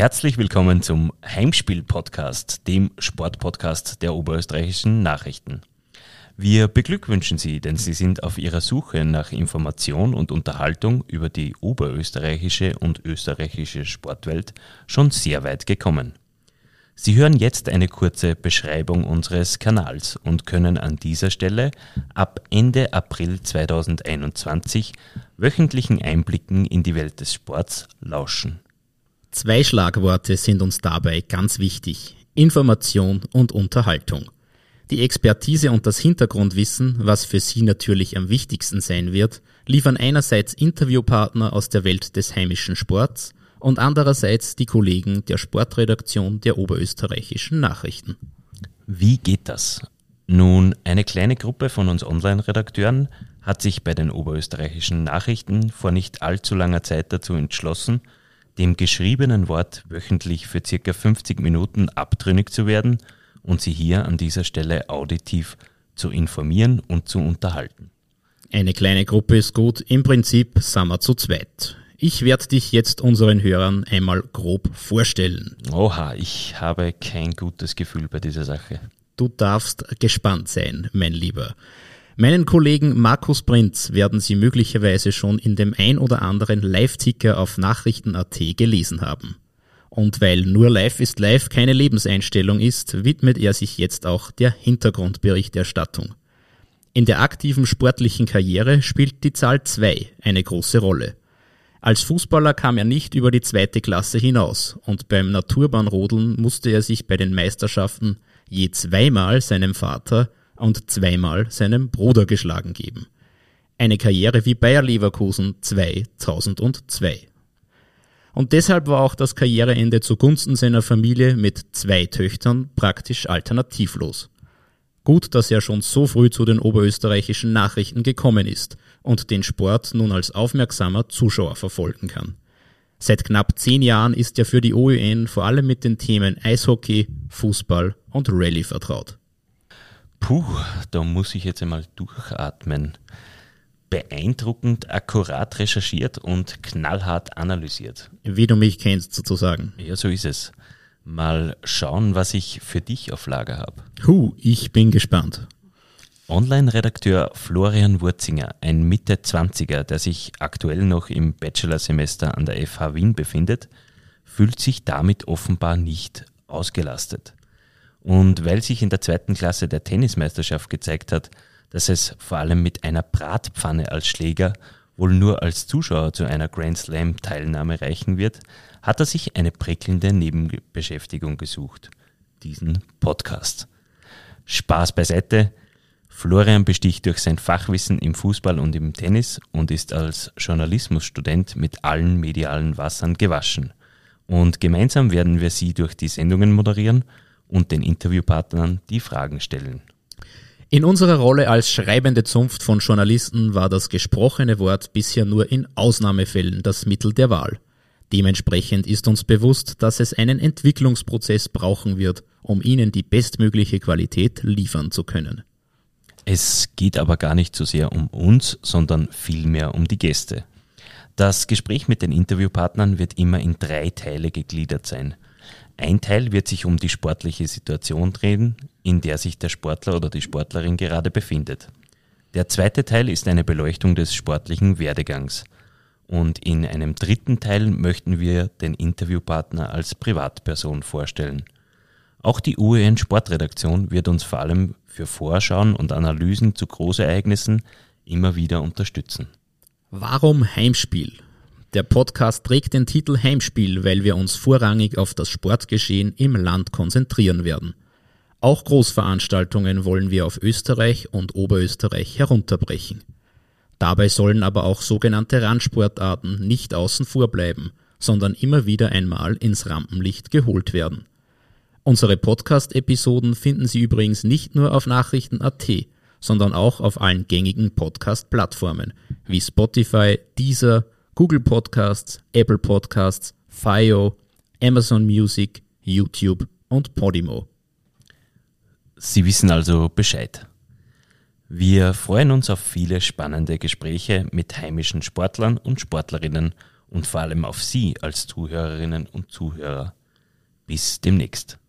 Herzlich willkommen zum Heimspiel-Podcast, dem Sportpodcast der oberösterreichischen Nachrichten. Wir beglückwünschen Sie, denn Sie sind auf Ihrer Suche nach Information und Unterhaltung über die oberösterreichische und österreichische Sportwelt schon sehr weit gekommen. Sie hören jetzt eine kurze Beschreibung unseres Kanals und können an dieser Stelle ab Ende April 2021 wöchentlichen Einblicken in die Welt des Sports lauschen. Zwei Schlagworte sind uns dabei ganz wichtig. Information und Unterhaltung. Die Expertise und das Hintergrundwissen, was für Sie natürlich am wichtigsten sein wird, liefern einerseits Interviewpartner aus der Welt des heimischen Sports und andererseits die Kollegen der Sportredaktion der oberösterreichischen Nachrichten. Wie geht das? Nun, eine kleine Gruppe von uns Online-Redakteuren hat sich bei den oberösterreichischen Nachrichten vor nicht allzu langer Zeit dazu entschlossen, dem geschriebenen Wort wöchentlich für circa 50 Minuten abtrünnig zu werden und Sie hier an dieser Stelle auditiv zu informieren und zu unterhalten. Eine kleine Gruppe ist gut, im Prinzip sind wir zu zweit. Ich werde dich jetzt unseren Hörern einmal grob vorstellen. Oha, ich habe kein gutes Gefühl bei dieser Sache. Du darfst gespannt sein, mein Lieber. Meinen Kollegen Markus Prinz werden Sie möglicherweise schon in dem ein oder anderen Live-Ticker auf Nachrichten.at gelesen haben. Und weil nur Live ist Live keine Lebenseinstellung ist, widmet er sich jetzt auch der Hintergrundberichterstattung. In der aktiven sportlichen Karriere spielt die Zahl 2 eine große Rolle. Als Fußballer kam er nicht über die zweite Klasse hinaus und beim Naturbahnrodeln musste er sich bei den Meisterschaften je zweimal seinem Vater und zweimal seinem Bruder geschlagen geben. Eine Karriere wie Bayer Leverkusen 2002. Und deshalb war auch das Karriereende zugunsten seiner Familie mit zwei Töchtern praktisch alternativlos. Gut, dass er schon so früh zu den oberösterreichischen Nachrichten gekommen ist und den Sport nun als aufmerksamer Zuschauer verfolgen kann. Seit knapp zehn Jahren ist er für die OÜN vor allem mit den Themen Eishockey, Fußball und Rallye vertraut. Puh, da muss ich jetzt einmal durchatmen. Beeindruckend akkurat recherchiert und knallhart analysiert. Wie du mich kennst, sozusagen. Ja, so ist es. Mal schauen, was ich für dich auf Lager habe. Huh, ich bin gespannt. Online-Redakteur Florian Wurzinger, ein Mitte-20er, der sich aktuell noch im Bachelorsemester an der FH Wien befindet, fühlt sich damit offenbar nicht ausgelastet. Und weil sich in der zweiten Klasse der Tennismeisterschaft gezeigt hat, dass es vor allem mit einer Bratpfanne als Schläger wohl nur als Zuschauer zu einer Grand Slam Teilnahme reichen wird, hat er sich eine prickelnde Nebenbeschäftigung gesucht. Diesen Podcast. Spaß beiseite. Florian besticht durch sein Fachwissen im Fußball und im Tennis und ist als Journalismusstudent mit allen medialen Wassern gewaschen. Und gemeinsam werden wir sie durch die Sendungen moderieren und den Interviewpartnern die Fragen stellen. In unserer Rolle als schreibende Zunft von Journalisten war das gesprochene Wort bisher nur in Ausnahmefällen das Mittel der Wahl. Dementsprechend ist uns bewusst, dass es einen Entwicklungsprozess brauchen wird, um ihnen die bestmögliche Qualität liefern zu können. Es geht aber gar nicht so sehr um uns, sondern vielmehr um die Gäste. Das Gespräch mit den Interviewpartnern wird immer in drei Teile gegliedert sein. Ein Teil wird sich um die sportliche Situation drehen, in der sich der Sportler oder die Sportlerin gerade befindet. Der zweite Teil ist eine Beleuchtung des sportlichen Werdegangs. Und in einem dritten Teil möchten wir den Interviewpartner als Privatperson vorstellen. Auch die UEN Sportredaktion wird uns vor allem für Vorschauen und Analysen zu Großereignissen immer wieder unterstützen. Warum Heimspiel? Der Podcast trägt den Titel Heimspiel, weil wir uns vorrangig auf das Sportgeschehen im Land konzentrieren werden. Auch Großveranstaltungen wollen wir auf Österreich und Oberösterreich herunterbrechen. Dabei sollen aber auch sogenannte Randsportarten nicht außen vor bleiben, sondern immer wieder einmal ins Rampenlicht geholt werden. Unsere Podcast-Episoden finden Sie übrigens nicht nur auf Nachrichten.at, sondern auch auf allen gängigen Podcast-Plattformen wie Spotify, Deezer, Google Podcasts, Apple Podcasts, FIO, Amazon Music, YouTube und Podimo. Sie wissen also Bescheid. Wir freuen uns auf viele spannende Gespräche mit heimischen Sportlern und Sportlerinnen und vor allem auf Sie als Zuhörerinnen und Zuhörer. Bis demnächst.